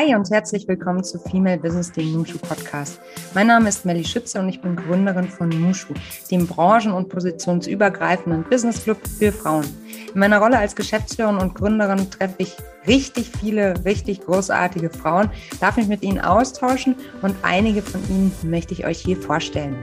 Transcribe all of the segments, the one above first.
Hi und herzlich willkommen zu Female Business, dem Nushu Podcast. Mein Name ist Melly Schütze und ich bin Gründerin von Nushu, dem branchen- und positionsübergreifenden Business Club für Frauen. In meiner Rolle als Geschäftsführerin und Gründerin treffe ich richtig viele, richtig großartige Frauen, darf mich mit ihnen austauschen und einige von ihnen möchte ich euch hier vorstellen.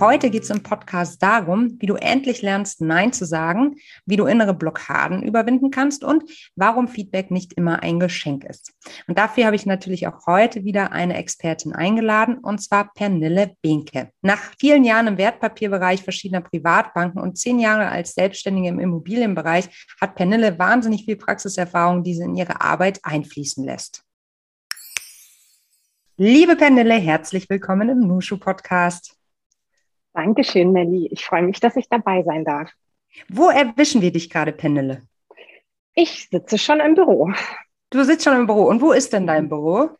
Heute geht es im Podcast darum, wie du endlich lernst, Nein zu sagen, wie du innere Blockaden überwinden kannst und warum Feedback nicht immer ein Geschenk ist. Und dafür habe ich natürlich auch heute wieder eine Expertin eingeladen, und zwar Pernille Behnke. Nach vielen Jahren im Wertpapierbereich verschiedener Privatbanken und zehn Jahre als Selbstständige im Immobilienbereich hat Pernille wahnsinnig viel Praxiserfahrung, die sie in ihre Arbeit einfließen lässt. Liebe Pernille, herzlich willkommen im Nushu Podcast. Dankeschön, Melli. Ich freue mich, dass ich dabei sein darf. Wo erwischen wir dich gerade, Pennele? Ich sitze schon im Büro. Du sitzt schon im Büro. Und wo ist denn dein Büro?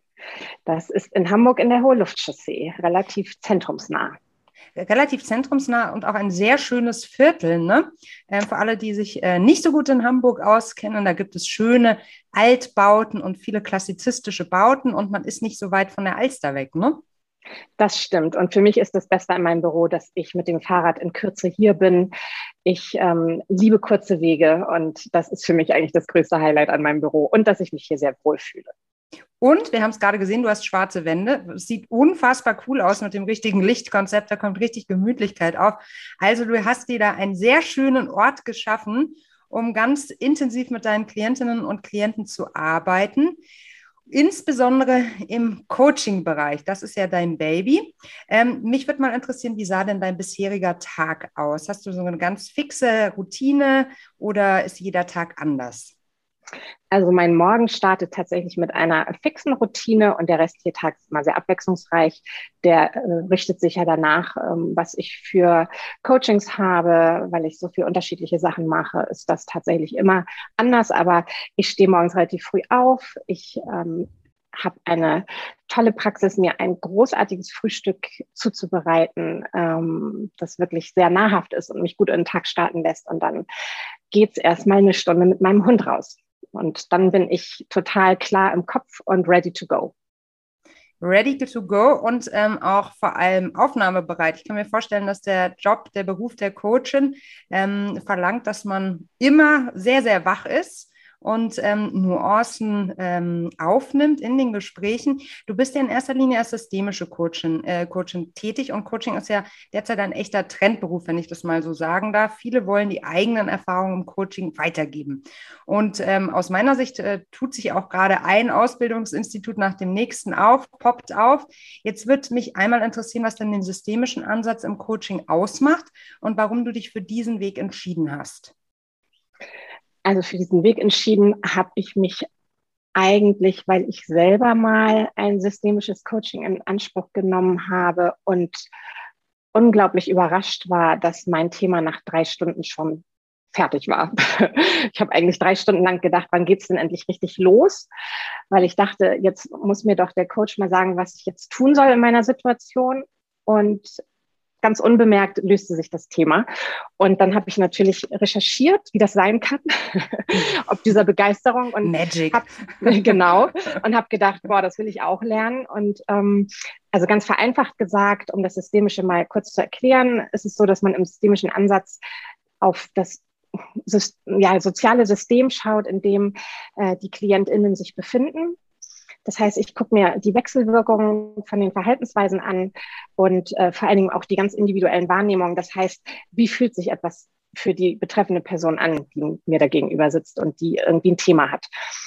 Das ist in Hamburg in der Hohe Luftchaussee, relativ zentrumsnah. Relativ zentrumsnah und auch ein sehr schönes Viertel. Ne? Äh, für alle, die sich äh, nicht so gut in Hamburg auskennen, da gibt es schöne Altbauten und viele klassizistische Bauten und man ist nicht so weit von der Alster weg. Ne? Das stimmt. Und für mich ist das Beste an meinem Büro, dass ich mit dem Fahrrad in Kürze hier bin. Ich ähm, liebe kurze Wege und das ist für mich eigentlich das größte Highlight an meinem Büro und dass ich mich hier sehr wohl fühle. Und wir haben es gerade gesehen, du hast schwarze Wände. Es sieht unfassbar cool aus mit dem richtigen Lichtkonzept. Da kommt richtig Gemütlichkeit auf. Also du hast dir da einen sehr schönen Ort geschaffen, um ganz intensiv mit deinen Klientinnen und Klienten zu arbeiten insbesondere im Coaching-Bereich. Das ist ja dein Baby. Ähm, mich würde mal interessieren, wie sah denn dein bisheriger Tag aus? Hast du so eine ganz fixe Routine oder ist jeder Tag anders? Also mein Morgen startet tatsächlich mit einer fixen Routine und der restliche Tag ist immer sehr abwechslungsreich. Der äh, richtet sich ja danach, ähm, was ich für Coachings habe, weil ich so viele unterschiedliche Sachen mache, ist das tatsächlich immer anders. Aber ich stehe morgens relativ früh auf. Ich ähm, habe eine tolle Praxis, mir ein großartiges Frühstück zuzubereiten, ähm, das wirklich sehr nahrhaft ist und mich gut in den Tag starten lässt. Und dann geht's erstmal eine Stunde mit meinem Hund raus. Und dann bin ich total klar im Kopf und ready to go. Ready to go und ähm, auch vor allem aufnahmebereit. Ich kann mir vorstellen, dass der Job, der Beruf der Coachin ähm, verlangt, dass man immer sehr, sehr wach ist und ähm, Nuancen ähm, aufnimmt in den Gesprächen. Du bist ja in erster Linie als systemische Coachin, äh, Coachin tätig und Coaching ist ja derzeit ein echter Trendberuf, wenn ich das mal so sagen darf. Viele wollen die eigenen Erfahrungen im Coaching weitergeben. Und ähm, aus meiner Sicht äh, tut sich auch gerade ein Ausbildungsinstitut nach dem nächsten auf, poppt auf. Jetzt wird mich einmal interessieren, was denn den systemischen Ansatz im Coaching ausmacht und warum du dich für diesen Weg entschieden hast also für diesen Weg entschieden habe ich mich eigentlich, weil ich selber mal ein systemisches Coaching in Anspruch genommen habe und unglaublich überrascht war, dass mein Thema nach drei Stunden schon fertig war. Ich habe eigentlich drei Stunden lang gedacht, wann geht's denn endlich richtig los? Weil ich dachte, jetzt muss mir doch der Coach mal sagen, was ich jetzt tun soll in meiner Situation. Und ganz unbemerkt löste sich das Thema. Und dann habe ich natürlich recherchiert, wie das sein kann, ob dieser Begeisterung und Magic. Hab, genau und habe gedacht, boah, das will ich auch lernen. Und ähm, also ganz vereinfacht gesagt, um das Systemische mal kurz zu erklären, ist es so, dass man im systemischen Ansatz auf das ja, soziale System schaut, in dem äh, die KlientInnen sich befinden das heißt, ich gucke mir die Wechselwirkungen von den Verhaltensweisen an und äh, vor allen Dingen auch die ganz individuellen Wahrnehmungen. Das heißt, wie fühlt sich etwas für die betreffende Person an, die mir da gegenüber sitzt und die irgendwie ein Thema hat.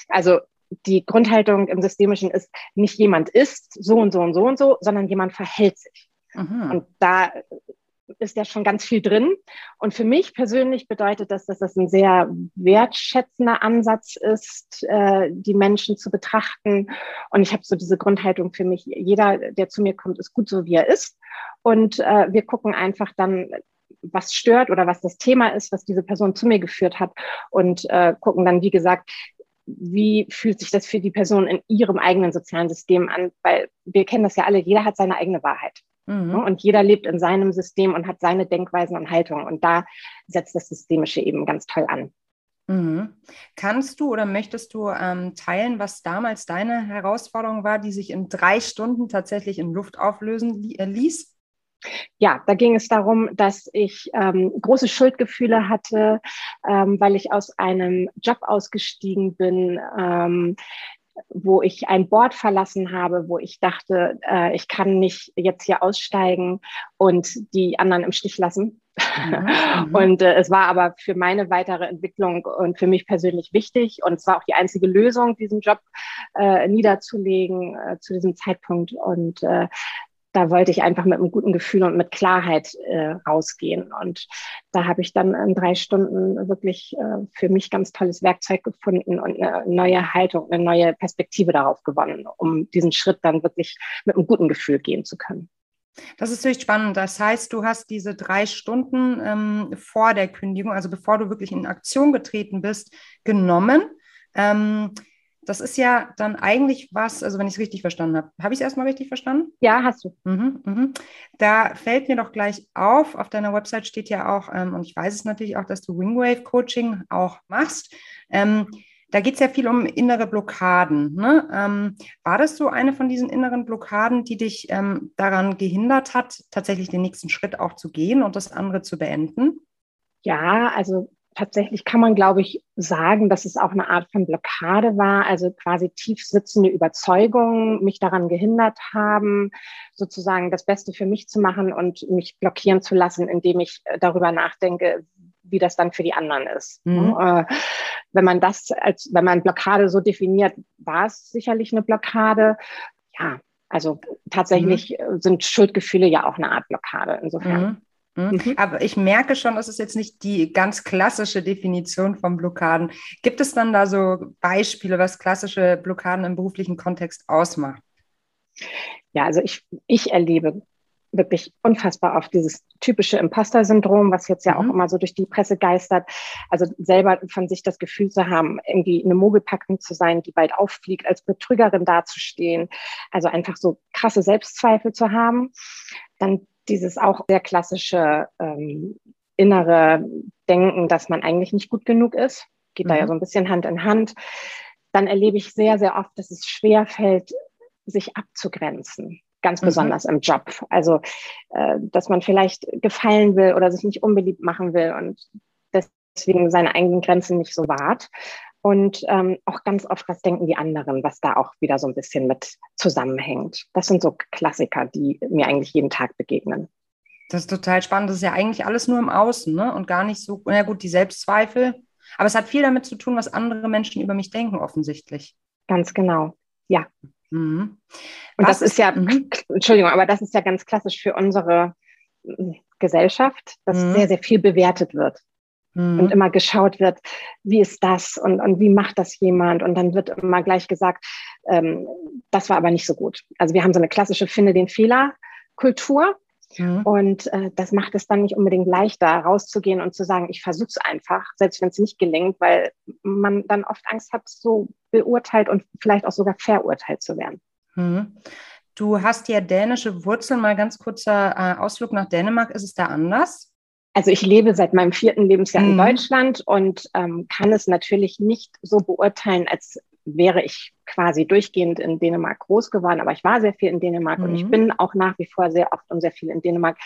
Also die Grundhaltung im Systemischen ist, nicht jemand ist so und so und so und so, sondern jemand verhält sich. Mhm. Und da ist ja schon ganz viel drin. Und für mich persönlich bedeutet das, dass das ein sehr wertschätzender Ansatz ist, äh, die Menschen zu betrachten. Und ich habe so diese Grundhaltung für mich, jeder, der zu mir kommt, ist gut so, wie er ist. Und äh, wir gucken einfach dann, was stört oder was das Thema ist, was diese Person zu mir geführt hat und äh, gucken dann, wie gesagt, wie fühlt sich das für die Person in ihrem eigenen sozialen System an? Weil wir kennen das ja alle, jeder hat seine eigene Wahrheit. Mhm. Ne? Und jeder lebt in seinem System und hat seine Denkweisen und Haltungen. Und da setzt das Systemische eben ganz toll an. Mhm. Kannst du oder möchtest du ähm, teilen, was damals deine Herausforderung war, die sich in drei Stunden tatsächlich in Luft auflösen li äh, ließ? Ja, da ging es darum, dass ich ähm, große Schuldgefühle hatte, ähm, weil ich aus einem Job ausgestiegen bin, ähm, wo ich ein Board verlassen habe, wo ich dachte, äh, ich kann nicht jetzt hier aussteigen und die anderen im Stich lassen. Mhm. und äh, es war aber für meine weitere Entwicklung und für mich persönlich wichtig. Und es war auch die einzige Lösung, diesen Job äh, niederzulegen äh, zu diesem Zeitpunkt. Und äh, da wollte ich einfach mit einem guten Gefühl und mit Klarheit äh, rausgehen. Und da habe ich dann in drei Stunden wirklich äh, für mich ganz tolles Werkzeug gefunden und eine neue Haltung, eine neue Perspektive darauf gewonnen, um diesen Schritt dann wirklich mit einem guten Gefühl gehen zu können. Das ist natürlich spannend. Das heißt, du hast diese drei Stunden ähm, vor der Kündigung, also bevor du wirklich in Aktion getreten bist, genommen. Ähm, das ist ja dann eigentlich was, also wenn ich es richtig verstanden habe. Habe ich es erstmal richtig verstanden? Ja, hast du. Mhm, mhm. Da fällt mir doch gleich auf, auf deiner Website steht ja auch, ähm, und ich weiß es natürlich auch, dass du Wingwave Coaching auch machst. Ähm, da geht es ja viel um innere Blockaden. Ne? Ähm, war das so eine von diesen inneren Blockaden, die dich ähm, daran gehindert hat, tatsächlich den nächsten Schritt auch zu gehen und das andere zu beenden? Ja, also tatsächlich kann man, glaube ich, sagen, dass es auch eine Art von Blockade war, also quasi tief sitzende Überzeugungen mich daran gehindert haben, sozusagen das Beste für mich zu machen und mich blockieren zu lassen, indem ich äh, darüber nachdenke, wie das dann für die anderen ist. Mhm. Äh, wenn man das als, wenn man Blockade so definiert, war es sicherlich eine Blockade. Ja, also tatsächlich mhm. sind Schuldgefühle ja auch eine Art Blockade insofern. Mhm. Mhm. mhm. Aber ich merke schon, das ist jetzt nicht die ganz klassische Definition von Blockaden. Gibt es dann da so Beispiele, was klassische Blockaden im beruflichen Kontext ausmacht? Ja, also ich, ich erlebe wirklich unfassbar oft dieses typische Imposter-Syndrom, was jetzt ja mhm. auch immer so durch die Presse geistert. Also selber von sich das Gefühl zu haben, irgendwie eine Mogelpackung zu sein, die bald auffliegt, als Betrügerin dazustehen. Also einfach so krasse Selbstzweifel zu haben. Dann dieses auch sehr klassische ähm, innere Denken, dass man eigentlich nicht gut genug ist. Geht mhm. da ja mhm. so ein bisschen Hand in Hand. Dann erlebe ich sehr, sehr oft, dass es schwer fällt, sich abzugrenzen. Ganz mhm. besonders im Job. Also, äh, dass man vielleicht gefallen will oder sich nicht unbeliebt machen will und deswegen seine eigenen Grenzen nicht so wahrt und ähm, auch ganz oft, was denken die anderen, was da auch wieder so ein bisschen mit zusammenhängt. Das sind so Klassiker, die mir eigentlich jeden Tag begegnen. Das ist total spannend. Das ist ja eigentlich alles nur im Außen ne? und gar nicht so, na gut, die Selbstzweifel. Aber es hat viel damit zu tun, was andere Menschen über mich denken, offensichtlich. Ganz genau, ja. Mhm. Und was das ist, ja, mhm. Entschuldigung, aber das ist ja ganz klassisch für unsere hm, Gesellschaft, dass mhm. sehr, sehr viel bewertet wird mhm. und immer geschaut wird, wie ist das und, und wie macht das jemand? Und dann wird immer gleich gesagt, ähm, das war aber nicht so gut. Also wir haben so eine klassische Finde den Fehler Kultur. Mhm. Und äh, das macht es dann nicht unbedingt leichter, rauszugehen und zu sagen, ich versuche es einfach, selbst wenn es nicht gelingt, weil man dann oft Angst hat, so beurteilt und vielleicht auch sogar verurteilt zu werden. Mhm. Du hast ja dänische Wurzeln. Mal ganz kurzer äh, Ausflug nach Dänemark. Ist es da anders? Also ich lebe seit meinem vierten Lebensjahr mhm. in Deutschland und ähm, kann es natürlich nicht so beurteilen, als wäre ich quasi durchgehend in Dänemark groß geworden, aber ich war sehr viel in Dänemark mhm. und ich mhm. bin auch nach wie vor sehr oft und sehr viel in Dänemark.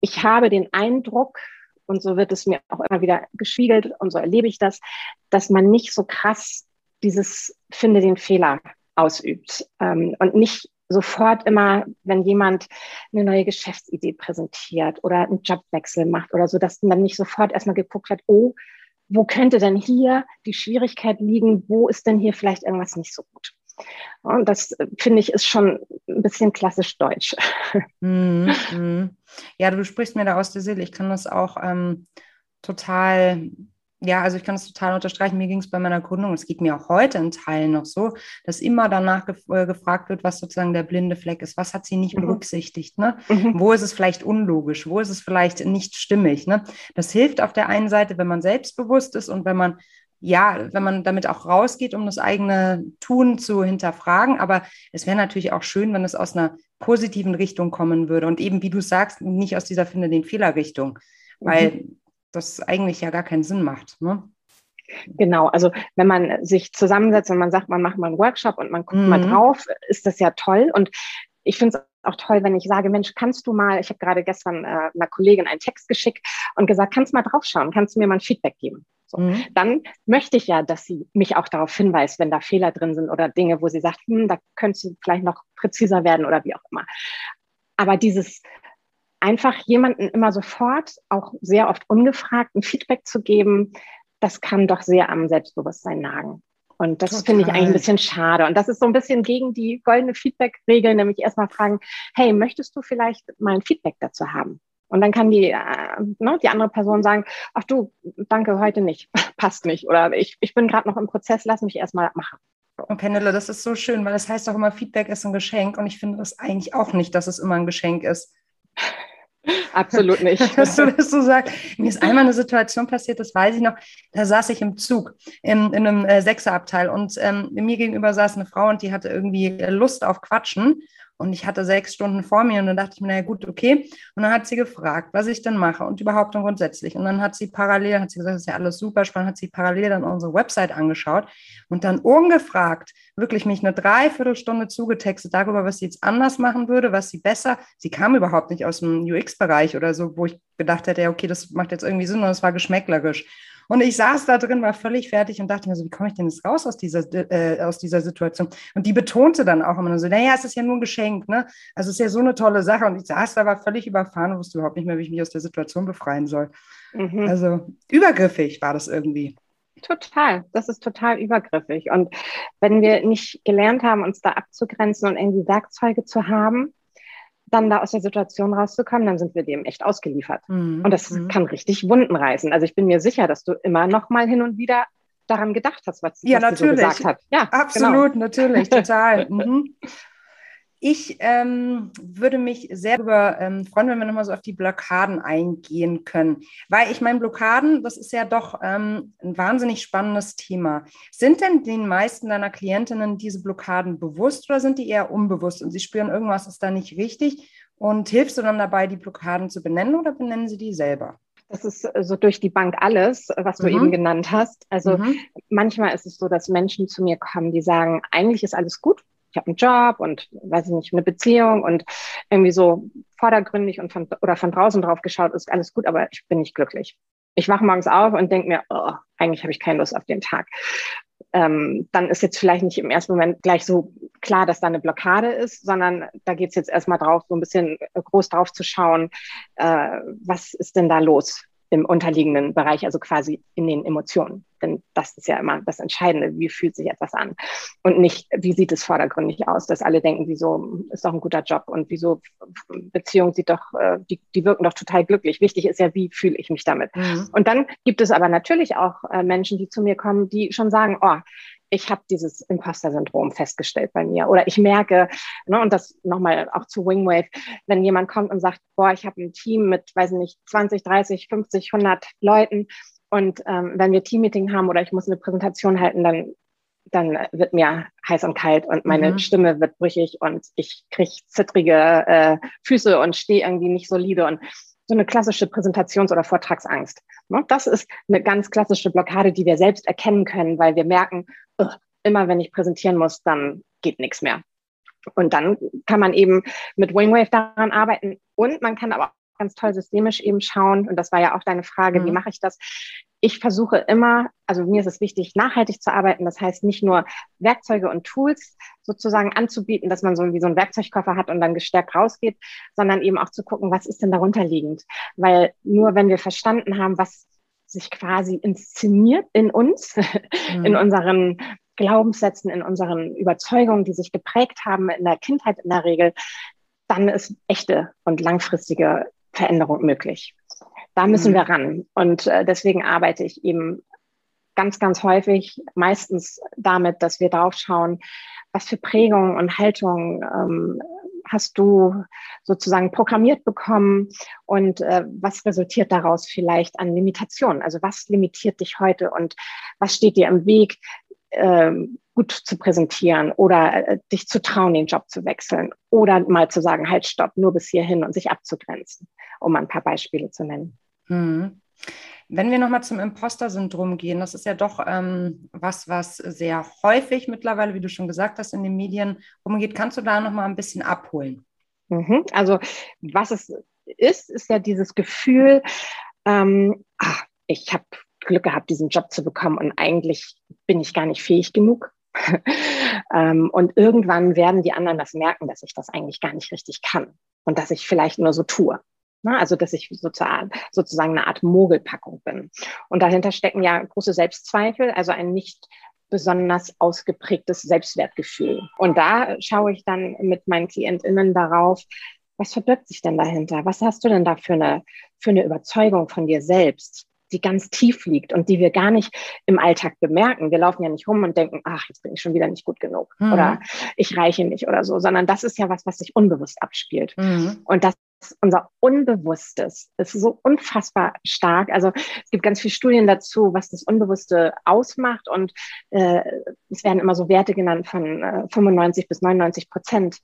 Ich habe den Eindruck, und so wird es mir auch immer wieder gespiegelt und so erlebe ich das, dass man nicht so krass dieses Finde den Fehler ausübt ähm, und nicht sofort immer, wenn jemand eine neue Geschäftsidee präsentiert oder einen Jobwechsel macht oder so, dass man nicht sofort erstmal geguckt hat, oh, wo könnte denn hier die Schwierigkeit liegen? Wo ist denn hier vielleicht irgendwas nicht so gut? Und das finde ich ist schon ein bisschen klassisch deutsch. Mm, mm. Ja, du sprichst mir da aus der Seele. Ich kann das auch ähm, total ja, also ich kann es total unterstreichen. Mir ging es bei meiner Gründung, es geht mir auch heute in Teilen noch so, dass immer danach gef äh, gefragt wird, was sozusagen der blinde Fleck ist. Was hat sie nicht mhm. berücksichtigt? Ne? Mhm. Wo ist es vielleicht unlogisch? Wo ist es vielleicht nicht stimmig? Ne? Das hilft auf der einen Seite, wenn man selbstbewusst ist und wenn man ja, wenn man damit auch rausgeht, um das eigene Tun zu hinterfragen. Aber es wäre natürlich auch schön, wenn es aus einer positiven Richtung kommen würde und eben, wie du sagst, nicht aus dieser Finde den Fehler Richtung. Weil mhm das eigentlich ja gar keinen Sinn macht. Ne? Genau, also wenn man sich zusammensetzt und man sagt, man macht mal einen Workshop und man guckt mhm. mal drauf, ist das ja toll. Und ich finde es auch toll, wenn ich sage, Mensch, kannst du mal, ich habe gerade gestern äh, einer Kollegin einen Text geschickt und gesagt, kannst du mal draufschauen, kannst du mir mal ein Feedback geben? So. Mhm. Dann möchte ich ja, dass sie mich auch darauf hinweist, wenn da Fehler drin sind oder Dinge, wo sie sagt, hm, da könntest du vielleicht noch präziser werden oder wie auch immer. Aber dieses einfach jemanden immer sofort, auch sehr oft ungefragt, ein Feedback zu geben, das kann doch sehr am Selbstbewusstsein nagen. Und das finde ich eigentlich ein bisschen schade. Und das ist so ein bisschen gegen die goldene Feedback-Regel, nämlich erstmal fragen, hey, möchtest du vielleicht mal ein Feedback dazu haben? Und dann kann die, äh, ne, die andere Person sagen, ach du, danke, heute nicht, passt nicht. Oder ich, ich bin gerade noch im Prozess, lass mich erstmal machen. Und Penelo, das ist so schön, weil das heißt auch immer, Feedback ist ein Geschenk. Und ich finde das eigentlich auch nicht, dass es immer ein Geschenk ist. Absolut nicht. Dass du das so sagst. Mir ist einmal eine Situation passiert, das weiß ich noch. Da saß ich im Zug in, in einem äh, Sechserabteil und ähm, mir gegenüber saß eine Frau und die hatte irgendwie Lust auf Quatschen. Und ich hatte sechs Stunden vor mir und dann dachte ich mir, naja gut, okay. Und dann hat sie gefragt, was ich denn mache und überhaupt und grundsätzlich. Und dann hat sie parallel, hat sie gesagt, das ist ja alles super spannend, hat sie parallel dann unsere Website angeschaut und dann ungefragt wirklich mich eine Dreiviertelstunde zugetextet darüber, was sie jetzt anders machen würde, was sie besser. Sie kam überhaupt nicht aus dem UX-Bereich oder so, wo ich gedacht hätte, ja, okay, das macht jetzt irgendwie Sinn und es war geschmäcklerisch. Und ich saß da drin, war völlig fertig und dachte mir so, wie komme ich denn jetzt raus aus dieser, äh, aus dieser Situation? Und die betonte dann auch immer so, naja, es ist ja nur ein Geschenk, ne? Also es ist ja so eine tolle Sache. Und ich saß da, war völlig überfahren und wusste überhaupt nicht mehr, wie ich mich aus der Situation befreien soll. Mhm. Also übergriffig war das irgendwie. Total, das ist total übergriffig. Und wenn wir nicht gelernt haben, uns da abzugrenzen und irgendwie Werkzeuge zu haben, dann da aus der Situation rauszukommen, dann sind wir dem echt ausgeliefert. Mhm. Und das mhm. kann richtig Wunden reißen. Also ich bin mir sicher, dass du immer noch mal hin und wieder daran gedacht hast, was, ja, was natürlich. so gesagt hat. Ja, absolut, genau. natürlich, total. Mhm. Ich ähm, würde mich sehr darüber ähm, freuen, wenn wir nochmal so auf die Blockaden eingehen können. Weil ich meine, Blockaden, das ist ja doch ähm, ein wahnsinnig spannendes Thema. Sind denn den meisten deiner Klientinnen diese Blockaden bewusst oder sind die eher unbewusst und sie spüren, irgendwas ist da nicht richtig? Und hilfst du dann dabei, die Blockaden zu benennen oder benennen sie die selber? Das ist äh, so durch die Bank alles, was du mhm. eben genannt hast. Also mhm. manchmal ist es so, dass Menschen zu mir kommen, die sagen, eigentlich ist alles gut, ich habe einen Job und weiß ich nicht, eine Beziehung und irgendwie so vordergründig und von, oder von draußen drauf geschaut, ist alles gut, aber ich bin nicht glücklich. Ich wache morgens auf und denke mir, oh, eigentlich habe ich keine Lust auf den Tag. Ähm, dann ist jetzt vielleicht nicht im ersten Moment gleich so klar, dass da eine Blockade ist, sondern da geht es jetzt erstmal drauf, so ein bisschen groß drauf zu schauen, äh, was ist denn da los? im unterliegenden Bereich, also quasi in den Emotionen. Denn das ist ja immer das Entscheidende, wie fühlt sich etwas an und nicht, wie sieht es vordergründig aus, dass alle denken, wieso ist doch ein guter Job und wieso Beziehung sieht doch, äh, die, die wirken doch total glücklich. Wichtig ist ja, wie fühle ich mich damit. Mhm. Und dann gibt es aber natürlich auch äh, Menschen, die zu mir kommen, die schon sagen, oh, ich habe dieses Imposter-Syndrom festgestellt bei mir. Oder ich merke, ne, und das nochmal auch zu Wingwave, wenn jemand kommt und sagt, boah, ich habe ein Team mit, weiß nicht, 20, 30, 50, 100 Leuten und ähm, wenn wir Teammeeting haben oder ich muss eine Präsentation halten, dann dann wird mir heiß und kalt und meine mhm. Stimme wird brüchig und ich kriege zittrige äh, Füße und stehe irgendwie nicht solide und so eine klassische Präsentations- oder Vortragsangst. Ne? Das ist eine ganz klassische Blockade, die wir selbst erkennen können, weil wir merken, immer wenn ich präsentieren muss, dann geht nichts mehr. Und dann kann man eben mit Wingwave daran arbeiten und man kann aber ganz toll systemisch eben schauen. Und das war ja auch deine Frage, mhm. wie mache ich das? Ich versuche immer, also mir ist es wichtig, nachhaltig zu arbeiten. Das heißt, nicht nur Werkzeuge und Tools sozusagen anzubieten, dass man so wie so einen Werkzeugkoffer hat und dann gestärkt rausgeht, sondern eben auch zu gucken, was ist denn darunter liegend? Weil nur wenn wir verstanden haben, was sich quasi inszeniert in uns, mhm. in unseren Glaubenssätzen, in unseren Überzeugungen, die sich geprägt haben in der Kindheit in der Regel, dann ist echte und langfristige Veränderung möglich. Da müssen mhm. wir ran. Und äh, deswegen arbeite ich eben ganz, ganz häufig meistens damit, dass wir drauf schauen, was für Prägungen und Haltungen ähm, hast du sozusagen programmiert bekommen und äh, was resultiert daraus vielleicht an Limitationen? Also was limitiert dich heute und was steht dir im Weg, äh, gut zu präsentieren oder äh, dich zu trauen, den Job zu wechseln oder mal zu sagen, halt, stopp, nur bis hierhin und sich abzugrenzen, um ein paar Beispiele zu nennen. Hm. Wenn wir nochmal zum Imposter-Syndrom gehen, das ist ja doch ähm, was, was sehr häufig mittlerweile, wie du schon gesagt hast, in den Medien umgeht. Kannst du da nochmal ein bisschen abholen? Mhm. Also was es ist, ist ja dieses Gefühl, ähm, ach, ich habe Glück gehabt, diesen Job zu bekommen und eigentlich bin ich gar nicht fähig genug. ähm, und irgendwann werden die anderen das merken, dass ich das eigentlich gar nicht richtig kann und dass ich vielleicht nur so tue. Ne? Also, dass ich sozusagen, sozusagen eine Art Mogelpackung bin. Und dahinter stecken ja große Selbstzweifel, also ein nicht besonders ausgeprägtes Selbstwertgefühl. Und da schaue ich dann mit meinen KlientInnen darauf, was verbirgt sich denn dahinter? Was hast du denn da für eine, für eine Überzeugung von dir selbst? Die ganz tief liegt und die wir gar nicht im Alltag bemerken. Wir laufen ja nicht rum und denken, ach, jetzt bin ich schon wieder nicht gut genug mhm. oder ich reiche nicht oder so, sondern das ist ja was, was sich unbewusst abspielt. Mhm. Und das unser Unbewusstes ist so unfassbar stark. Also es gibt ganz viele Studien dazu, was das Unbewusste ausmacht und äh, es werden immer so Werte genannt von äh, 95 bis 99 Prozent,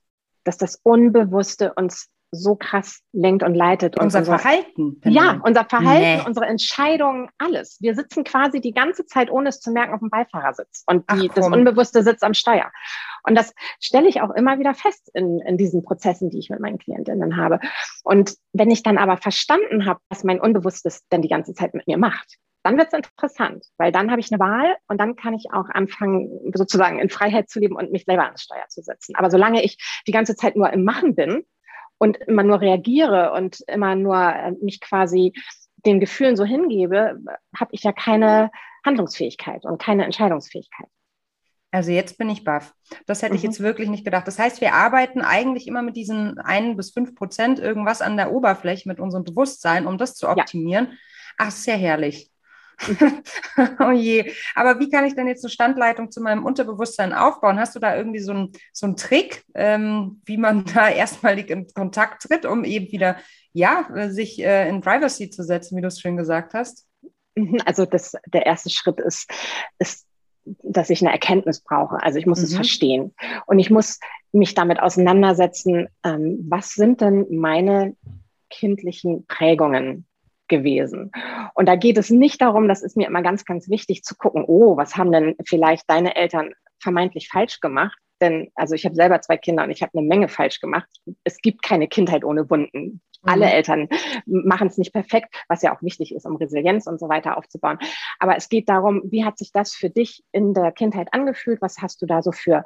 dass das Unbewusste uns so krass lenkt und leitet. Unser, unser Verhalten. Ja, unser Verhalten, nee. unsere Entscheidungen, alles. Wir sitzen quasi die ganze Zeit, ohne es zu merken, auf dem Beifahrersitz und die, Ach, das Unbewusste sitzt am Steuer. Und das stelle ich auch immer wieder fest in, in diesen Prozessen, die ich mit meinen Klientinnen habe. Und wenn ich dann aber verstanden habe, was mein Unbewusstes denn die ganze Zeit mit mir macht, dann wird es interessant, weil dann habe ich eine Wahl und dann kann ich auch anfangen, sozusagen in Freiheit zu leben und mich selber ans Steuer zu setzen. Aber solange ich die ganze Zeit nur im Machen bin und immer nur reagiere und immer nur äh, mich quasi den Gefühlen so hingebe, habe ich ja keine Handlungsfähigkeit und keine Entscheidungsfähigkeit. Also jetzt bin ich baff. Das hätte mhm. ich jetzt wirklich nicht gedacht. Das heißt, wir arbeiten eigentlich immer mit diesen ein bis fünf Prozent irgendwas an der Oberfläche mit unserem Bewusstsein, um das zu optimieren. Ja. Ach, sehr herrlich. oh je. Aber wie kann ich denn jetzt eine Standleitung zu meinem Unterbewusstsein aufbauen? Hast du da irgendwie so einen so Trick, ähm, wie man da erstmalig in Kontakt tritt, um eben wieder, ja, sich äh, in Seat zu setzen, wie du es schön gesagt hast? Mhm, also das, der erste Schritt ist, ist dass ich eine Erkenntnis brauche. Also ich muss mhm. es verstehen. Und ich muss mich damit auseinandersetzen, ähm, was sind denn meine kindlichen Prägungen gewesen? Und da geht es nicht darum, das ist mir immer ganz, ganz wichtig zu gucken, oh, was haben denn vielleicht deine Eltern vermeintlich falsch gemacht? Denn, also ich habe selber zwei Kinder und ich habe eine Menge falsch gemacht. Es gibt keine Kindheit ohne Wunden. Alle mhm. Eltern machen es nicht perfekt, was ja auch wichtig ist, um Resilienz und so weiter aufzubauen. Aber es geht darum, wie hat sich das für dich in der Kindheit angefühlt? Was hast du da so für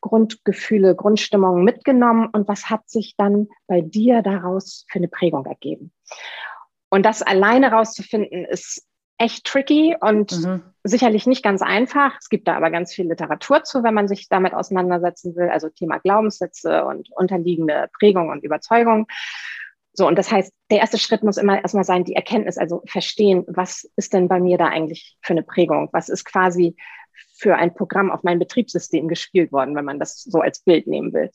Grundgefühle, Grundstimmungen mitgenommen und was hat sich dann bei dir daraus für eine Prägung ergeben? Und das alleine rauszufinden, ist echt tricky und mhm. sicherlich nicht ganz einfach. Es gibt da aber ganz viel Literatur zu, wenn man sich damit auseinandersetzen will, also Thema Glaubenssätze und unterliegende Prägung und Überzeugung. So, und das heißt, der erste Schritt muss immer erstmal sein, die Erkenntnis, also verstehen, was ist denn bei mir da eigentlich für eine Prägung? Was ist quasi für ein Programm auf mein Betriebssystem gespielt worden, wenn man das so als Bild nehmen will.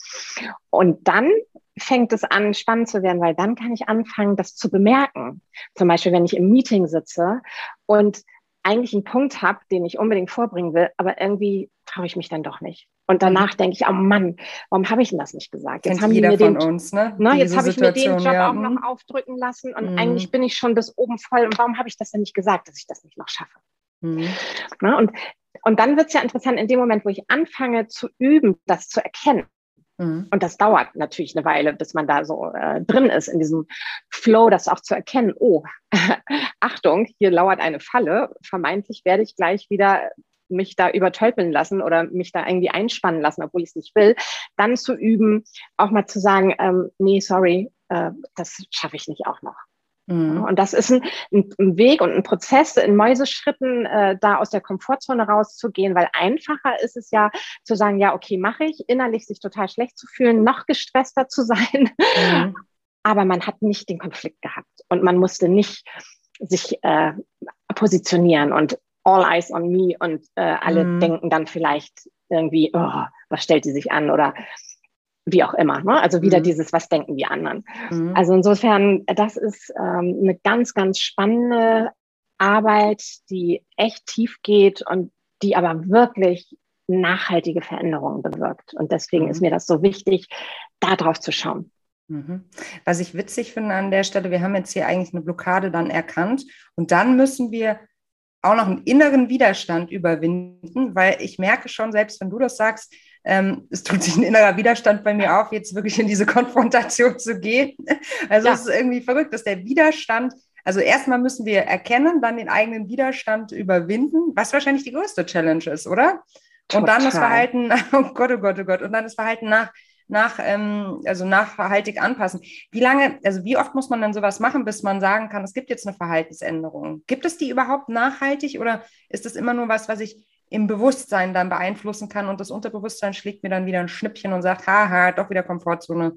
Und dann fängt es an, spannend zu werden, weil dann kann ich anfangen, das zu bemerken. Zum Beispiel, wenn ich im Meeting sitze und eigentlich einen Punkt habe, den ich unbedingt vorbringen will, aber irgendwie traue ich mich dann doch nicht. Und danach mhm. denke ich, oh Mann, warum habe ich denn das nicht gesagt? Jetzt haben die mir den, uns, ne? ne jetzt habe ich mir den Job ja. auch noch mhm. aufdrücken lassen und mhm. eigentlich bin ich schon bis oben voll. Und warum habe ich das denn nicht gesagt, dass ich das nicht noch schaffe? Mhm. Ne? Und, und dann wird es ja interessant, in dem Moment, wo ich anfange zu üben, das zu erkennen. Mhm. Und das dauert natürlich eine Weile, bis man da so äh, drin ist, in diesem Flow, das auch zu erkennen. Oh, Achtung, hier lauert eine Falle. Vermeintlich werde ich gleich wieder mich da übertölpeln lassen oder mich da irgendwie einspannen lassen, obwohl ich es nicht will, dann zu üben, auch mal zu sagen, ähm, nee, sorry, äh, das schaffe ich nicht auch noch. Mhm. Und das ist ein, ein, Weg und ein Prozess in Mäuseschritten, äh, da aus der Komfortzone rauszugehen, weil einfacher ist es ja zu sagen, ja, okay, mache ich, innerlich sich total schlecht zu fühlen, noch gestresster zu sein. Mhm. Aber man hat nicht den Konflikt gehabt und man musste nicht sich äh, positionieren und all eyes on me und äh, alle mhm. denken dann vielleicht irgendwie, oh, was stellt die sich an oder wie auch immer. Ne? Also wieder mhm. dieses, was denken die anderen. Mhm. Also insofern, das ist ähm, eine ganz, ganz spannende Arbeit, die echt tief geht und die aber wirklich nachhaltige Veränderungen bewirkt. Und deswegen mhm. ist mir das so wichtig, da drauf zu schauen. Mhm. Was ich witzig finde an der Stelle, wir haben jetzt hier eigentlich eine Blockade dann erkannt und dann müssen wir auch noch einen inneren Widerstand überwinden, weil ich merke schon, selbst wenn du das sagst, ähm, es tut sich ein innerer Widerstand bei mir auf, jetzt wirklich in diese Konfrontation zu gehen. Also ja. es ist irgendwie verrückt, dass der Widerstand, also erstmal müssen wir erkennen, dann den eigenen Widerstand überwinden, was wahrscheinlich die größte Challenge ist, oder? Total. Und dann das Verhalten, oh Gott, oh Gott, oh Gott, und dann das Verhalten nach nach, ähm, also nachhaltig anpassen. Wie lange, also wie oft muss man dann sowas machen, bis man sagen kann, es gibt jetzt eine Verhaltensänderung? Gibt es die überhaupt nachhaltig oder ist das immer nur was, was ich im Bewusstsein dann beeinflussen kann und das Unterbewusstsein schlägt mir dann wieder ein Schnippchen und sagt, haha, doch wieder Komfortzone?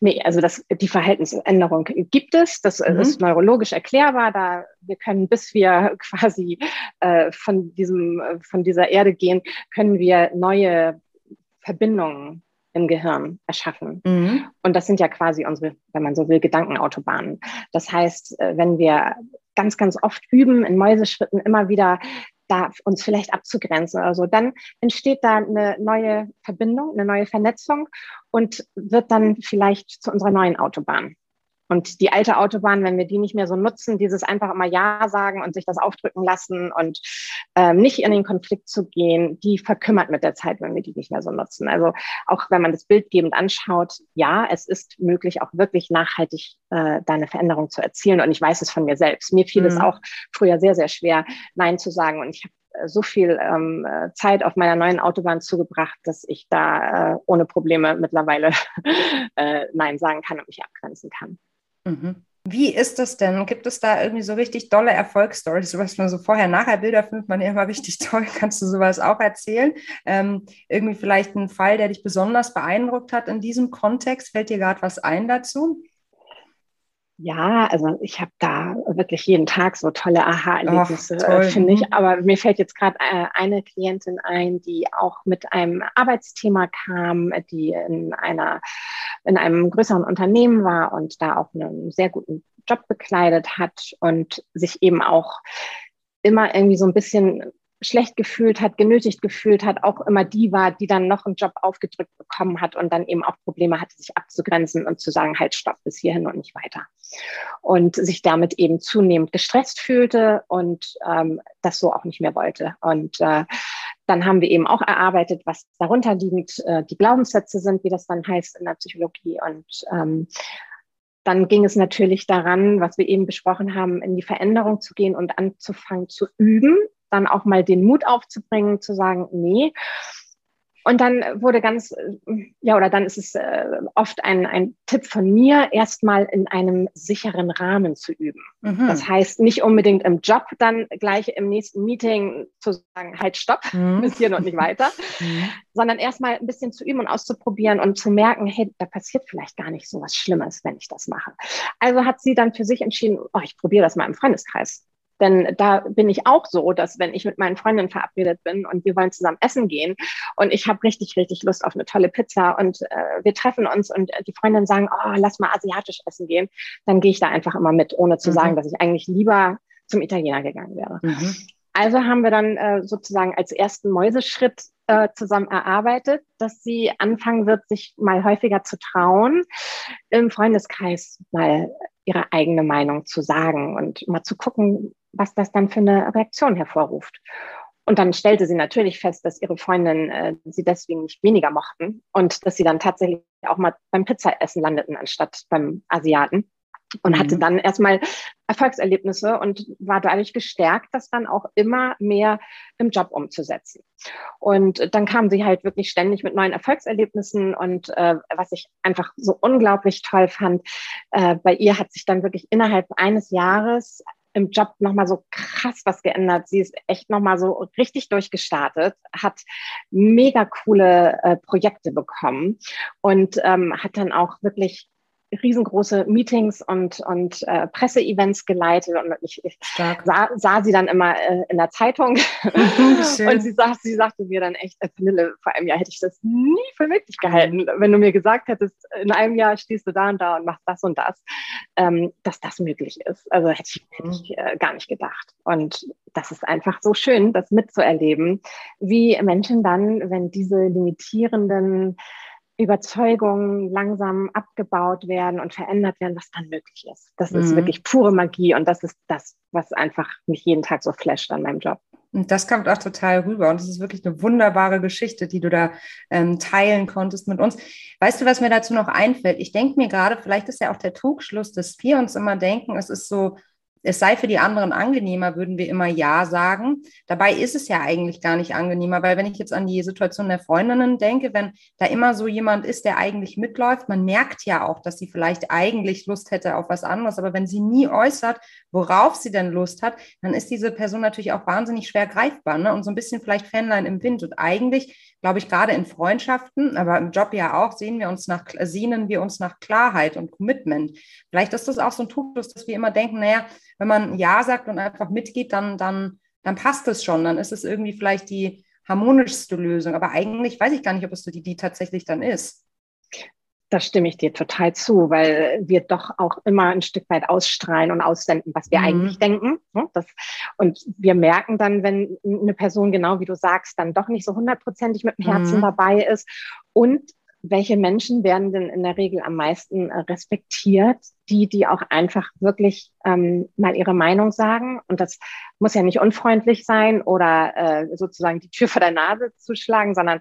Nee, also das, die Verhaltensänderung gibt es. Das mhm. ist neurologisch erklärbar. Da wir können, bis wir quasi äh, von diesem, von dieser Erde gehen, können wir neue Verbindungen im Gehirn erschaffen. Mhm. Und das sind ja quasi unsere, wenn man so will, Gedankenautobahnen. Das heißt, äh, wenn wir ganz, ganz oft üben, in Mäuseschritten immer wieder da uns vielleicht abzugrenzen oder so, dann entsteht da eine neue Verbindung, eine neue Vernetzung und wird dann vielleicht zu unserer neuen Autobahn. Und die alte Autobahn, wenn wir die nicht mehr so nutzen, dieses einfach immer Ja sagen und sich das aufdrücken lassen und ähm, nicht in den Konflikt zu gehen, die verkümmert mit der Zeit, wenn wir die nicht mehr so nutzen. Also auch wenn man das bildgebend anschaut, ja, es ist möglich, auch wirklich nachhaltig äh, da eine Veränderung zu erzielen. Und ich weiß es von mir selbst. Mir fiel mhm. es auch früher sehr, sehr schwer, Nein zu sagen. Und ich habe äh, so viel ähm, äh, Zeit auf meiner neuen Autobahn zugebracht, dass ich da äh, ohne Probleme mittlerweile äh, Nein sagen kann und mich abgrenzen kann. Mhm. Wie ist das denn? Gibt es da irgendwie so richtig dolle Erfolgsstories? Sowas man so vorher-nachher-Bilder findet man ja immer richtig toll. Kannst du sowas auch erzählen? Ähm, irgendwie vielleicht ein Fall, der dich besonders beeindruckt hat in diesem Kontext? Fällt dir gerade was ein dazu? Ja, also ich habe da wirklich jeden Tag so tolle Aha-Erlebnisse, äh, finde ich. Mhm. Aber mir fällt jetzt gerade äh, eine Klientin ein, die auch mit einem Arbeitsthema kam, die in einer in einem größeren Unternehmen war und da auch einen sehr guten Job bekleidet hat und sich eben auch immer irgendwie so ein bisschen schlecht gefühlt hat, genötigt gefühlt hat, auch immer die war, die dann noch einen Job aufgedrückt bekommen hat und dann eben auch Probleme hatte, sich abzugrenzen und zu sagen, halt, stopp, bis hierhin und nicht weiter. Und sich damit eben zunehmend gestresst fühlte und ähm, das so auch nicht mehr wollte. Und äh, dann haben wir eben auch erarbeitet, was darunter liegend äh, die Glaubenssätze sind, wie das dann heißt in der Psychologie. Und ähm, dann ging es natürlich daran, was wir eben besprochen haben, in die Veränderung zu gehen und anzufangen zu üben, dann auch mal den Mut aufzubringen, zu sagen, nee, und dann wurde ganz, ja, oder dann ist es äh, oft ein, ein Tipp von mir, erstmal in einem sicheren Rahmen zu üben. Mhm. Das heißt, nicht unbedingt im Job dann gleich im nächsten Meeting zu sagen, halt, stopp, mhm. bis hier und nicht weiter, mhm. sondern erstmal ein bisschen zu üben und auszuprobieren und zu merken, hey, da passiert vielleicht gar nicht so was Schlimmes, wenn ich das mache. Also hat sie dann für sich entschieden, oh, ich probiere das mal im Freundeskreis. Denn da bin ich auch so, dass wenn ich mit meinen Freundinnen verabredet bin und wir wollen zusammen essen gehen und ich habe richtig, richtig Lust auf eine tolle Pizza und äh, wir treffen uns und die Freundinnen sagen, oh, lass mal asiatisch essen gehen, dann gehe ich da einfach immer mit, ohne zu mhm. sagen, dass ich eigentlich lieber zum Italiener gegangen wäre. Mhm. Also haben wir dann äh, sozusagen als ersten Mäuseschritt äh, zusammen erarbeitet, dass sie anfangen wird, sich mal häufiger zu trauen, im Freundeskreis mal ihre eigene Meinung zu sagen und mal zu gucken, was das dann für eine Reaktion hervorruft. Und dann stellte sie natürlich fest, dass ihre Freundinnen äh, sie deswegen nicht weniger mochten und dass sie dann tatsächlich auch mal beim Pizzaessen landeten anstatt beim Asiaten. Und hatte mhm. dann erstmal Erfolgserlebnisse und war dadurch gestärkt, das dann auch immer mehr im Job umzusetzen. Und dann kam sie halt wirklich ständig mit neuen Erfolgserlebnissen und äh, was ich einfach so unglaublich toll fand, äh, bei ihr hat sich dann wirklich innerhalb eines Jahres im Job nochmal so krass was geändert. Sie ist echt nochmal so richtig durchgestartet, hat mega coole äh, Projekte bekommen und ähm, hat dann auch wirklich riesengroße Meetings und, und äh, Presseevents geleitet und ich, ich sah, sah sie dann immer äh, in der Zeitung. Und sie, sagt, sie sagte mir dann echt, äh, Pernille, vor einem Jahr hätte ich das nie für möglich gehalten, wenn du mir gesagt hättest, in einem Jahr stehst du da und da und machst das und das, ähm, dass das möglich ist. Also hätte ich, hätte ich äh, gar nicht gedacht. Und das ist einfach so schön, das mitzuerleben, wie Menschen dann, wenn diese limitierenden Überzeugungen langsam abgebaut werden und verändert werden, was dann möglich ist. Das mhm. ist wirklich pure Magie und das ist das, was einfach mich jeden Tag so flasht an meinem Job. Und das kommt auch total rüber. Und es ist wirklich eine wunderbare Geschichte, die du da ähm, teilen konntest mit uns. Weißt du, was mir dazu noch einfällt? Ich denke mir gerade, vielleicht ist ja auch der Trugschluss, dass wir uns immer denken, es ist so es sei für die anderen angenehmer, würden wir immer Ja sagen. Dabei ist es ja eigentlich gar nicht angenehmer, weil wenn ich jetzt an die Situation der Freundinnen denke, wenn da immer so jemand ist, der eigentlich mitläuft, man merkt ja auch, dass sie vielleicht eigentlich Lust hätte auf was anderes, aber wenn sie nie äußert, worauf sie denn Lust hat, dann ist diese Person natürlich auch wahnsinnig schwer greifbar ne? und so ein bisschen vielleicht Fanlein im Wind. Und eigentlich, glaube ich, gerade in Freundschaften, aber im Job ja auch, sehen wir uns nach, sehnen wir uns nach Klarheit und Commitment. Vielleicht ist das auch so ein Trugschluss, dass wir immer denken, naja, wenn man Ja sagt und einfach mitgeht, dann, dann, dann passt es schon. Dann ist es irgendwie vielleicht die harmonischste Lösung. Aber eigentlich weiß ich gar nicht, ob es so die, die tatsächlich dann ist. Da stimme ich dir total zu, weil wir doch auch immer ein Stück weit ausstrahlen und aussenden, was wir mhm. eigentlich denken. Ne? Das, und wir merken dann, wenn eine Person, genau wie du sagst, dann doch nicht so hundertprozentig mit dem Herzen mhm. dabei ist. Und welche Menschen werden denn in der Regel am meisten äh, respektiert? Die, die auch einfach wirklich ähm, mal ihre Meinung sagen. Und das muss ja nicht unfreundlich sein oder äh, sozusagen die Tür vor der Nase zuschlagen, sondern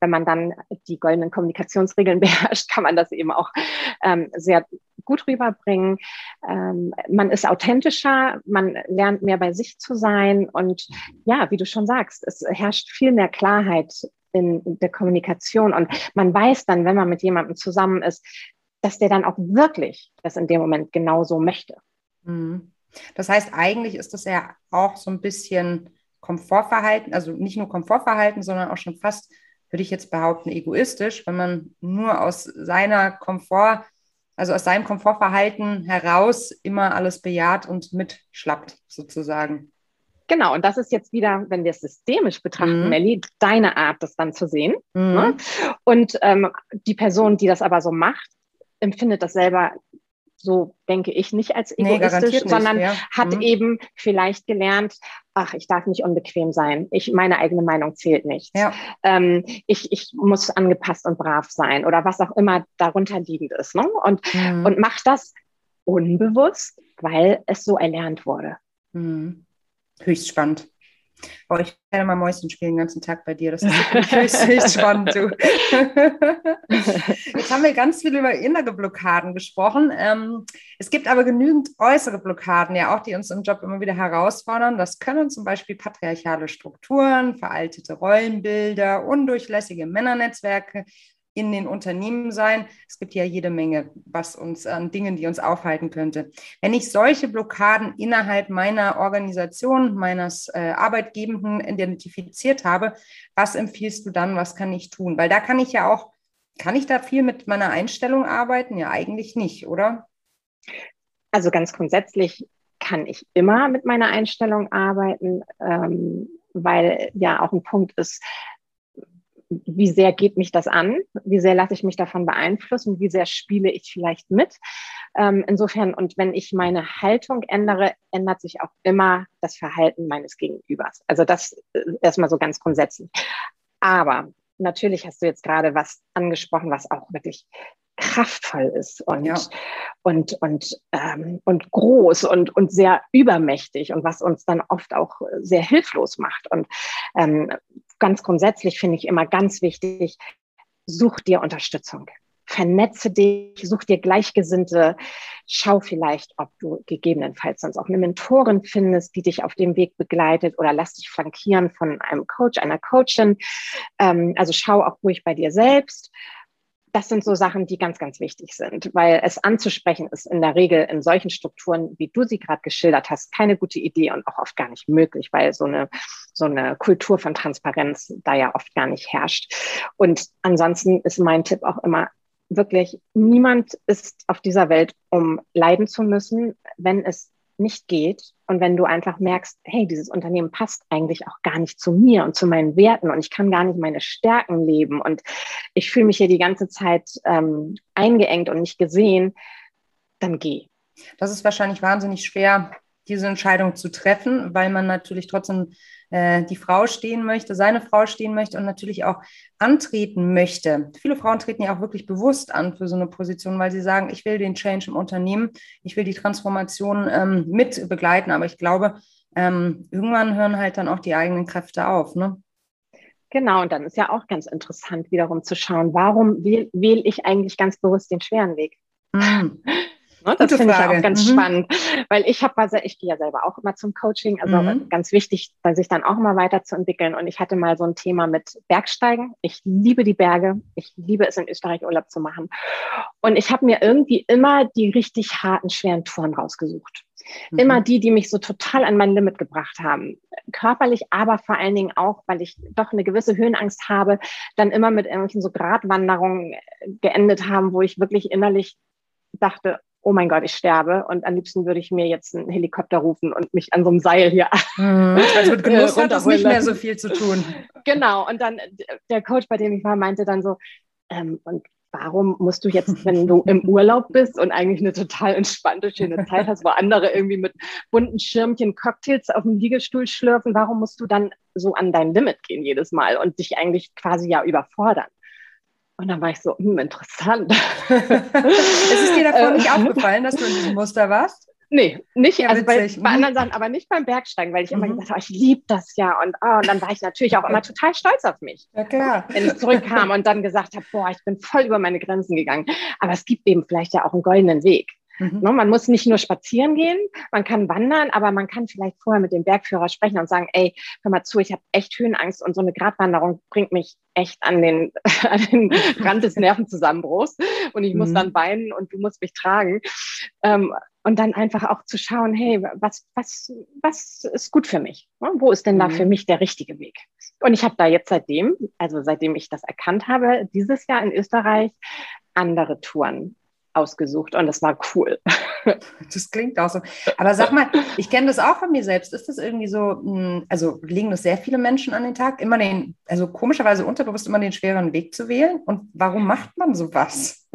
wenn man dann die goldenen Kommunikationsregeln beherrscht, kann man das eben auch ähm, sehr gut rüberbringen. Ähm, man ist authentischer, man lernt mehr bei sich zu sein und ja, wie du schon sagst, es herrscht viel mehr Klarheit in der Kommunikation. Und man weiß dann, wenn man mit jemandem zusammen ist, dass der dann auch wirklich das in dem Moment genauso möchte. Mhm. Das heißt, eigentlich ist das ja auch so ein bisschen Komfortverhalten, also nicht nur Komfortverhalten, sondern auch schon fast, würde ich jetzt behaupten, egoistisch, wenn man nur aus seiner Komfort, also aus seinem Komfortverhalten heraus immer alles bejaht und mitschlappt, sozusagen. Genau, und das ist jetzt wieder, wenn wir es systemisch betrachten, mhm. Melli, deine Art, das dann zu sehen. Mhm. Ne? Und ähm, die Person, die das aber so macht, empfindet das selber so denke ich nicht als egoistisch, nee, sondern nicht, ja. hat mhm. eben vielleicht gelernt, ach, ich darf nicht unbequem sein. Ich, meine eigene Meinung zählt nicht. Ja. Ähm, ich, ich muss angepasst und brav sein oder was auch immer darunter liegend ist. Ne? Und, mhm. und macht das unbewusst, weil es so erlernt wurde. Mhm höchst spannend. Oh, ich werde mal Mäuschen spielen den ganzen Tag bei dir. Das ist höchst, spannend. Du. Jetzt haben wir ganz viel über innere Blockaden gesprochen. Ähm, es gibt aber genügend äußere Blockaden, ja auch, die uns im Job immer wieder herausfordern. Das können zum Beispiel patriarchale Strukturen, veraltete Rollenbilder, undurchlässige Männernetzwerke, in den Unternehmen sein. Es gibt ja jede Menge, was uns an Dingen, die uns aufhalten könnte. Wenn ich solche Blockaden innerhalb meiner Organisation, meines äh, Arbeitgebenden identifiziert habe, was empfiehlst du dann? Was kann ich tun? Weil da kann ich ja auch, kann ich da viel mit meiner Einstellung arbeiten? Ja, eigentlich nicht, oder? Also ganz grundsätzlich kann ich immer mit meiner Einstellung arbeiten, ähm, weil ja auch ein Punkt ist, wie sehr geht mich das an? Wie sehr lasse ich mich davon beeinflussen? Wie sehr spiele ich vielleicht mit? Ähm, insofern, und wenn ich meine Haltung ändere, ändert sich auch immer das Verhalten meines Gegenübers. Also das äh, erstmal so ganz grundsätzlich. Aber natürlich hast du jetzt gerade was angesprochen, was auch wirklich kraftvoll ist und, ja. und, und, ähm, und groß und, und sehr übermächtig und was uns dann oft auch sehr hilflos macht. Und ähm, ganz grundsätzlich finde ich immer ganz wichtig, such dir Unterstützung. Vernetze dich, such dir Gleichgesinnte, schau vielleicht, ob du gegebenenfalls sonst auch eine Mentorin findest, die dich auf dem Weg begleitet oder lass dich flankieren von einem Coach, einer Coachin. Ähm, also schau auch ruhig bei dir selbst das sind so Sachen, die ganz, ganz wichtig sind, weil es anzusprechen ist in der Regel in solchen Strukturen, wie du sie gerade geschildert hast, keine gute Idee und auch oft gar nicht möglich, weil so eine, so eine Kultur von Transparenz da ja oft gar nicht herrscht. Und ansonsten ist mein Tipp auch immer, wirklich, niemand ist auf dieser Welt, um leiden zu müssen. Wenn es nicht geht und wenn du einfach merkst, hey, dieses Unternehmen passt eigentlich auch gar nicht zu mir und zu meinen Werten und ich kann gar nicht meine Stärken leben und ich fühle mich hier die ganze Zeit ähm, eingeengt und nicht gesehen, dann geh. Das ist wahrscheinlich wahnsinnig schwer, diese Entscheidung zu treffen, weil man natürlich trotzdem äh, die Frau stehen möchte, seine Frau stehen möchte und natürlich auch antreten möchte. Viele Frauen treten ja auch wirklich bewusst an für so eine Position, weil sie sagen, ich will den Change im Unternehmen, ich will die Transformation ähm, mit begleiten. Aber ich glaube, ähm, irgendwann hören halt dann auch die eigenen Kräfte auf. Ne? Genau, und dann ist ja auch ganz interessant, wiederum zu schauen, warum wähle wähl ich eigentlich ganz bewusst den schweren Weg? Mhm. Ne, das finde ich auch ganz mhm. spannend, weil ich habe also ich gehe ja selber auch immer zum Coaching, also mhm. ganz wichtig, sich dann auch immer weiterzuentwickeln. Und ich hatte mal so ein Thema mit Bergsteigen. Ich liebe die Berge, ich liebe es in Österreich Urlaub zu machen. Und ich habe mir irgendwie immer die richtig harten, schweren Touren rausgesucht. Mhm. Immer die, die mich so total an mein Limit gebracht haben. Körperlich, aber vor allen Dingen auch, weil ich doch eine gewisse Höhenangst habe, dann immer mit irgendwelchen so Gratwanderungen geendet haben, wo ich wirklich innerlich dachte, oh mein Gott, ich sterbe und am liebsten würde ich mir jetzt einen Helikopter rufen und mich an so einem Seil hier. Mhm. Also mit Genuss hat das nicht mehr so viel zu tun. Genau. Und dann der Coach, bei dem ich war, meinte dann so, ähm, und warum musst du jetzt, wenn du im Urlaub bist und eigentlich eine total entspannte, schöne Zeit hast, wo andere irgendwie mit bunten Schirmchen Cocktails auf dem Liegestuhl schlürfen, warum musst du dann so an dein Limit gehen jedes Mal und dich eigentlich quasi ja überfordern? Und dann war ich so, hm, interessant. ist es dir davor nicht äh, aufgefallen, dass du in diesem Muster warst? Nee, nicht. Ja, also bei, bei, anderen Sachen, aber nicht beim Bergsteigen, weil ich immer mhm. gesagt habe, ich liebe das ja. Und, oh, und dann war ich natürlich auch immer total stolz auf mich. Ja, klar. Wenn ich zurückkam und dann gesagt habe, boah, ich bin voll über meine Grenzen gegangen. Aber es gibt eben vielleicht ja auch einen goldenen Weg. Mhm. Ne, man muss nicht nur spazieren gehen, man kann wandern, aber man kann vielleicht vorher mit dem Bergführer sprechen und sagen, ey, hör mal zu, ich habe echt Höhenangst und so eine Gratwanderung bringt mich echt an den, an den Rand des Nervenzusammenbruchs und ich muss mhm. dann weinen und du musst mich tragen. Ähm, und dann einfach auch zu schauen, hey, was, was, was ist gut für mich? Ne, wo ist denn da für mhm. mich der richtige Weg? Und ich habe da jetzt seitdem, also seitdem ich das erkannt habe, dieses Jahr in Österreich andere Touren ausgesucht und das war cool. Das klingt auch so. Aber sag mal, ich kenne das auch von mir selbst. Ist das irgendwie so, hm, also legen das sehr viele Menschen an den Tag, immer den, also komischerweise unterbewusst immer den schweren Weg zu wählen? Und warum macht man sowas?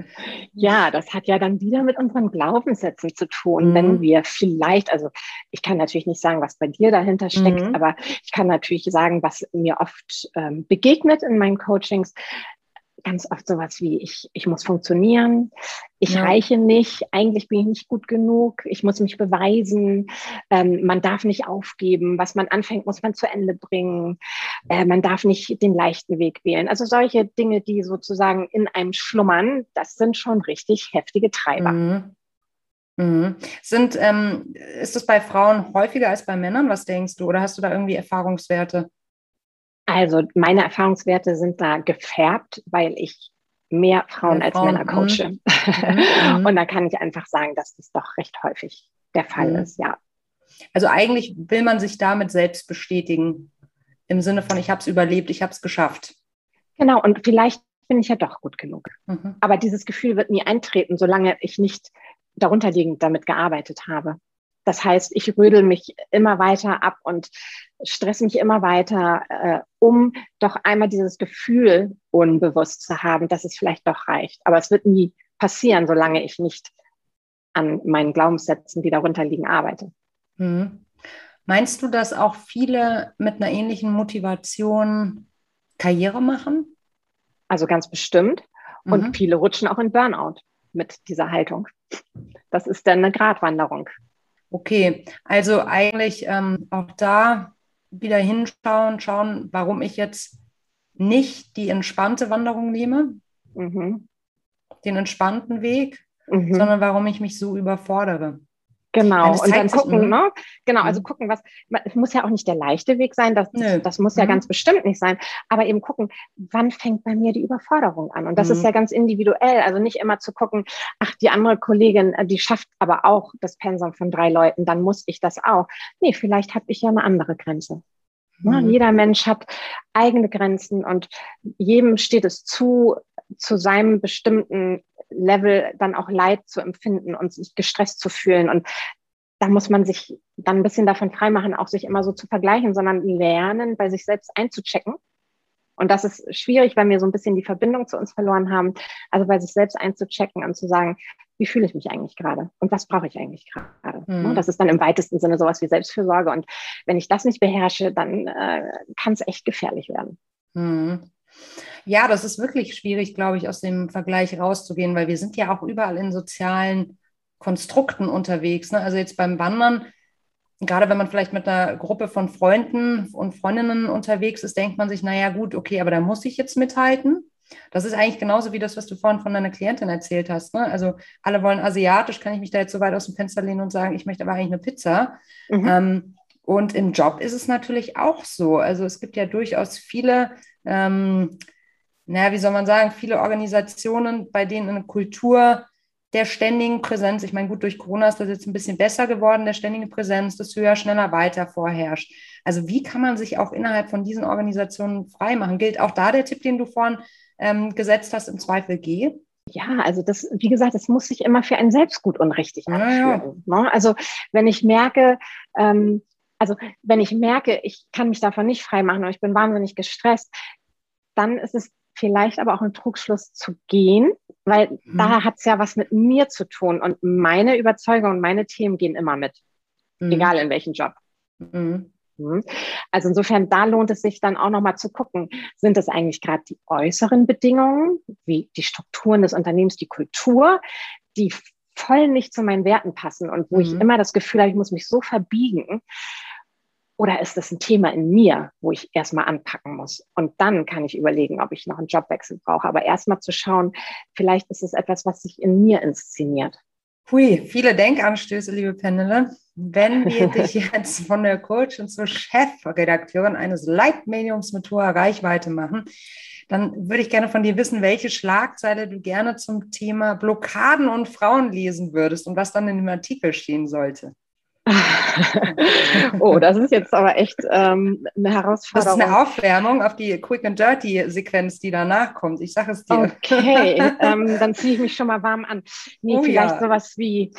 Ja, das hat ja dann wieder mit unseren Glaubenssätzen zu tun, mhm. wenn wir vielleicht, also ich kann natürlich nicht sagen, was bei dir dahinter steckt, mhm. aber ich kann natürlich sagen, was mir oft ähm, begegnet in meinen Coachings, ganz oft sowas wie, ich, ich muss funktionieren, ich ja. reiche nicht, eigentlich bin ich nicht gut genug, ich muss mich beweisen, ähm, man darf nicht aufgeben, was man anfängt, muss man zu Ende bringen, äh, man darf nicht den leichten Weg wählen. Also solche Dinge, die sozusagen in einem schlummern, das sind schon richtig heftige Treiber. Mhm. Mhm. Sind, ähm, ist das bei Frauen häufiger als bei Männern? Was denkst du? Oder hast du da irgendwie Erfahrungswerte? Also meine Erfahrungswerte sind da gefärbt, weil ich mehr Frauen als Frauen. Männer coache. Mhm. mhm. Und da kann ich einfach sagen, dass das doch recht häufig der Fall mhm. ist, ja. Also eigentlich will man sich damit selbst bestätigen, im Sinne von, ich habe es überlebt, ich habe es geschafft. Genau, und vielleicht bin ich ja doch gut genug. Mhm. Aber dieses Gefühl wird nie eintreten, solange ich nicht darunterliegend damit gearbeitet habe. Das heißt, ich rödel mich immer weiter ab und stress mich immer weiter, äh, um doch einmal dieses Gefühl unbewusst zu haben, dass es vielleicht doch reicht. Aber es wird nie passieren, solange ich nicht an meinen Glaubenssätzen, die darunter liegen, arbeite. Hm. Meinst du, dass auch viele mit einer ähnlichen Motivation Karriere machen? Also ganz bestimmt. Und mhm. viele rutschen auch in Burnout mit dieser Haltung. Das ist dann eine Gratwanderung. Okay, also eigentlich ähm, auch da wieder hinschauen, schauen, warum ich jetzt nicht die entspannte Wanderung nehme, mhm. den entspannten Weg, mhm. sondern warum ich mich so überfordere. Genau, und dann gucken, mhm. ne? Genau, also mhm. gucken, was, es muss ja auch nicht der leichte Weg sein, das, Nö. das muss ja mhm. ganz bestimmt nicht sein, aber eben gucken, wann fängt bei mir die Überforderung an? Und das mhm. ist ja ganz individuell, also nicht immer zu gucken, ach, die andere Kollegin, äh, die schafft aber auch das Pensum von drei Leuten, dann muss ich das auch. Nee, vielleicht habe ich ja eine andere Grenze. Ne? Mhm. Jeder Mensch hat eigene Grenzen und jedem steht es zu, zu seinem bestimmten Level dann auch Leid zu empfinden und sich gestresst zu fühlen. Und da muss man sich dann ein bisschen davon freimachen, auch sich immer so zu vergleichen, sondern lernen, bei sich selbst einzuchecken. Und das ist schwierig, weil wir so ein bisschen die Verbindung zu uns verloren haben. Also bei sich selbst einzuchecken und zu sagen, wie fühle ich mich eigentlich gerade und was brauche ich eigentlich gerade. Mhm. Das ist dann im weitesten Sinne sowas wie Selbstfürsorge. Und wenn ich das nicht beherrsche, dann äh, kann es echt gefährlich werden. Mhm. Ja, das ist wirklich schwierig, glaube ich, aus dem Vergleich rauszugehen, weil wir sind ja auch überall in sozialen Konstrukten unterwegs. Ne? Also jetzt beim Wandern, gerade wenn man vielleicht mit einer Gruppe von Freunden und Freundinnen unterwegs ist, denkt man sich, naja gut, okay, aber da muss ich jetzt mithalten. Das ist eigentlich genauso wie das, was du vorhin von deiner Klientin erzählt hast. Ne? Also alle wollen asiatisch, kann ich mich da jetzt so weit aus dem Fenster lehnen und sagen, ich möchte aber eigentlich eine Pizza. Mhm. Ähm, und im Job ist es natürlich auch so. Also es gibt ja durchaus viele ähm, naja, wie soll man sagen, viele Organisationen, bei denen eine Kultur der ständigen Präsenz, ich meine, gut, durch Corona ist das jetzt ein bisschen besser geworden, der ständige Präsenz, das höher, schneller, weiter vorherrscht. Also wie kann man sich auch innerhalb von diesen Organisationen freimachen? Gilt auch da der Tipp, den du vorhin ähm, gesetzt hast, im Zweifel geh? Ja, also das, wie gesagt, das muss sich immer für einen selbst gut und richtig anfühlen. Ja, ja. Ne? Also wenn ich merke, ähm, also wenn ich merke, ich kann mich davon nicht freimachen und ich bin wahnsinnig gestresst, dann ist es vielleicht aber auch ein Trugschluss zu gehen, weil mhm. da hat es ja was mit mir zu tun und meine Überzeugung und meine Themen gehen immer mit, mhm. egal in welchem Job. Mhm. mhm. Also insofern, da lohnt es sich dann auch nochmal zu gucken, sind es eigentlich gerade die äußeren Bedingungen, wie die Strukturen des Unternehmens, die Kultur, die voll nicht zu meinen Werten passen und wo ich mhm. immer das Gefühl habe, ich muss mich so verbiegen, oder ist das ein Thema in mir, wo ich erstmal anpacken muss? Und dann kann ich überlegen, ob ich noch einen Jobwechsel brauche. Aber erstmal zu schauen, vielleicht ist es etwas, was sich in mir inszeniert. Hui, viele Denkanstöße, liebe Pendele. Wenn wir dich jetzt von der Coach und zur Chefredakteurin eines Leitmediums mit hoher Reichweite machen, dann würde ich gerne von dir wissen, welche Schlagzeile du gerne zum Thema Blockaden und Frauen lesen würdest und was dann in dem Artikel stehen sollte. oh, das ist jetzt aber echt ähm, eine Herausforderung. Das ist eine Aufwärmung auf die Quick and Dirty Sequenz, die danach kommt. Ich sage es dir. Okay, ähm, dann ziehe ich mich schon mal warm an. Nee, oh, vielleicht ja. sowas wie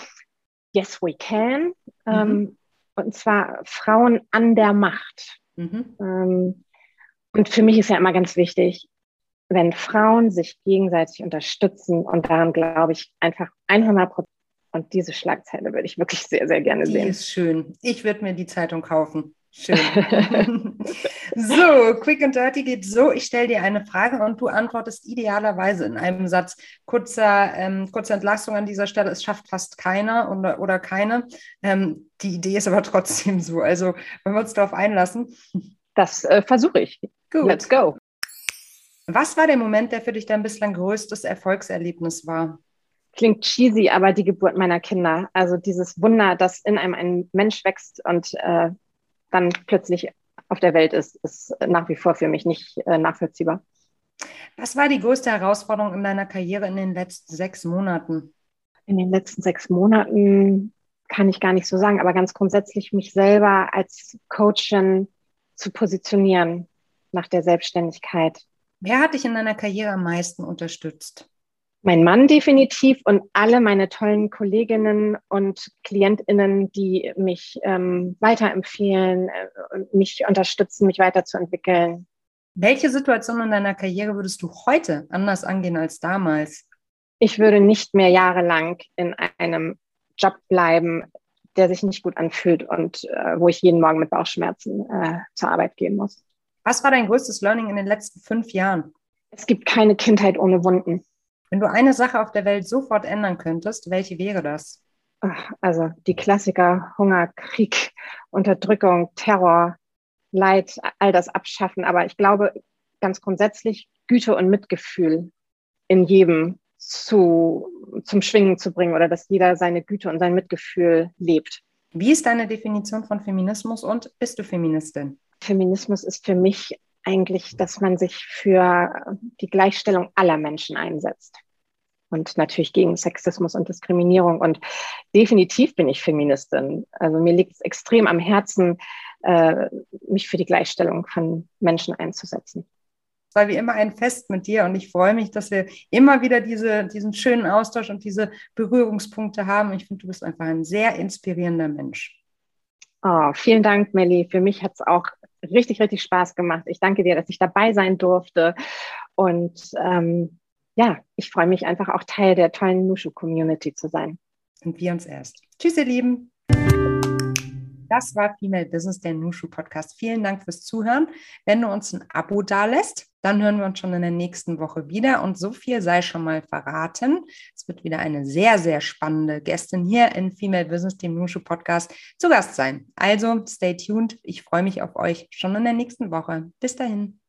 Yes, we can. Ähm, mhm. Und zwar Frauen an der Macht. Mhm. Ähm, und für mich ist ja immer ganz wichtig, wenn Frauen sich gegenseitig unterstützen und daran glaube ich einfach 100 Prozent und diese Schlagzeile würde ich wirklich sehr, sehr gerne die sehen. Ist schön. Ich würde mir die Zeitung kaufen. Schön. so, Quick and Dirty geht so. Ich stelle dir eine Frage und du antwortest idealerweise in einem Satz. Kurzer, ähm, kurze Entlastung an dieser Stelle. Es schafft fast keiner oder, oder keine. Ähm, die Idee ist aber trotzdem so. Also, wenn wir uns darauf einlassen. Das äh, versuche ich. Gut. Let's go. Was war der Moment, der für dich dein bislang größtes Erfolgserlebnis war? Klingt cheesy, aber die Geburt meiner Kinder. Also dieses Wunder, dass in einem ein Mensch wächst und äh, dann plötzlich auf der Welt ist, ist nach wie vor für mich nicht äh, nachvollziehbar. Was war die größte Herausforderung in deiner Karriere in den letzten sechs Monaten? In den letzten sechs Monaten kann ich gar nicht so sagen, aber ganz grundsätzlich mich selber als Coachin zu positionieren nach der Selbstständigkeit. Wer hat dich in deiner Karriere am meisten unterstützt? Mein Mann definitiv und alle meine tollen Kolleginnen und Klientinnen, die mich ähm, weiterempfehlen äh, und mich unterstützen, mich weiterzuentwickeln. Welche Situation in deiner Karriere würdest du heute anders angehen als damals? Ich würde nicht mehr jahrelang in einem Job bleiben, der sich nicht gut anfühlt und äh, wo ich jeden Morgen mit Bauchschmerzen äh, zur Arbeit gehen muss. Was war dein größtes Learning in den letzten fünf Jahren? Es gibt keine Kindheit ohne Wunden. Wenn du eine Sache auf der Welt sofort ändern könntest, welche wäre das? Also die Klassiker Hunger, Krieg, Unterdrückung, Terror, Leid, all das abschaffen. Aber ich glaube ganz grundsätzlich Güte und Mitgefühl in jedem zu, zum Schwingen zu bringen oder dass jeder seine Güte und sein Mitgefühl lebt. Wie ist deine Definition von Feminismus und bist du Feministin? Feminismus ist für mich eigentlich, dass man sich für die Gleichstellung aller Menschen einsetzt. Und natürlich gegen Sexismus und Diskriminierung. Und definitiv bin ich Feministin. Also mir liegt es extrem am Herzen, äh, mich für die Gleichstellung von Menschen einzusetzen. Es war wie immer ein Fest mit dir und ich freue mich, dass wir immer wieder diese, diesen schönen Austausch und diese Berührungspunkte haben. Ich finde, du bist einfach ein sehr inspirierender Mensch. Oh, vielen Dank, Melli. Für mich hat es auch richtig, richtig Spaß gemacht. Ich danke dir, dass ich dabei sein durfte. Und ähm, ja, ich freue mich einfach auch Teil der tollen Nushu-Community zu sein. Und wir uns erst. Tschüss, ihr Lieben. Das war Female Business, der Nushu Podcast. Vielen Dank fürs Zuhören. Wenn du uns ein Abo dalässt, dann hören wir uns schon in der nächsten Woche wieder. Und so viel sei schon mal verraten. Es wird wieder eine sehr, sehr spannende Gästin hier in Female Business, dem Nushu Podcast, zu Gast sein. Also stay tuned. Ich freue mich auf euch schon in der nächsten Woche. Bis dahin.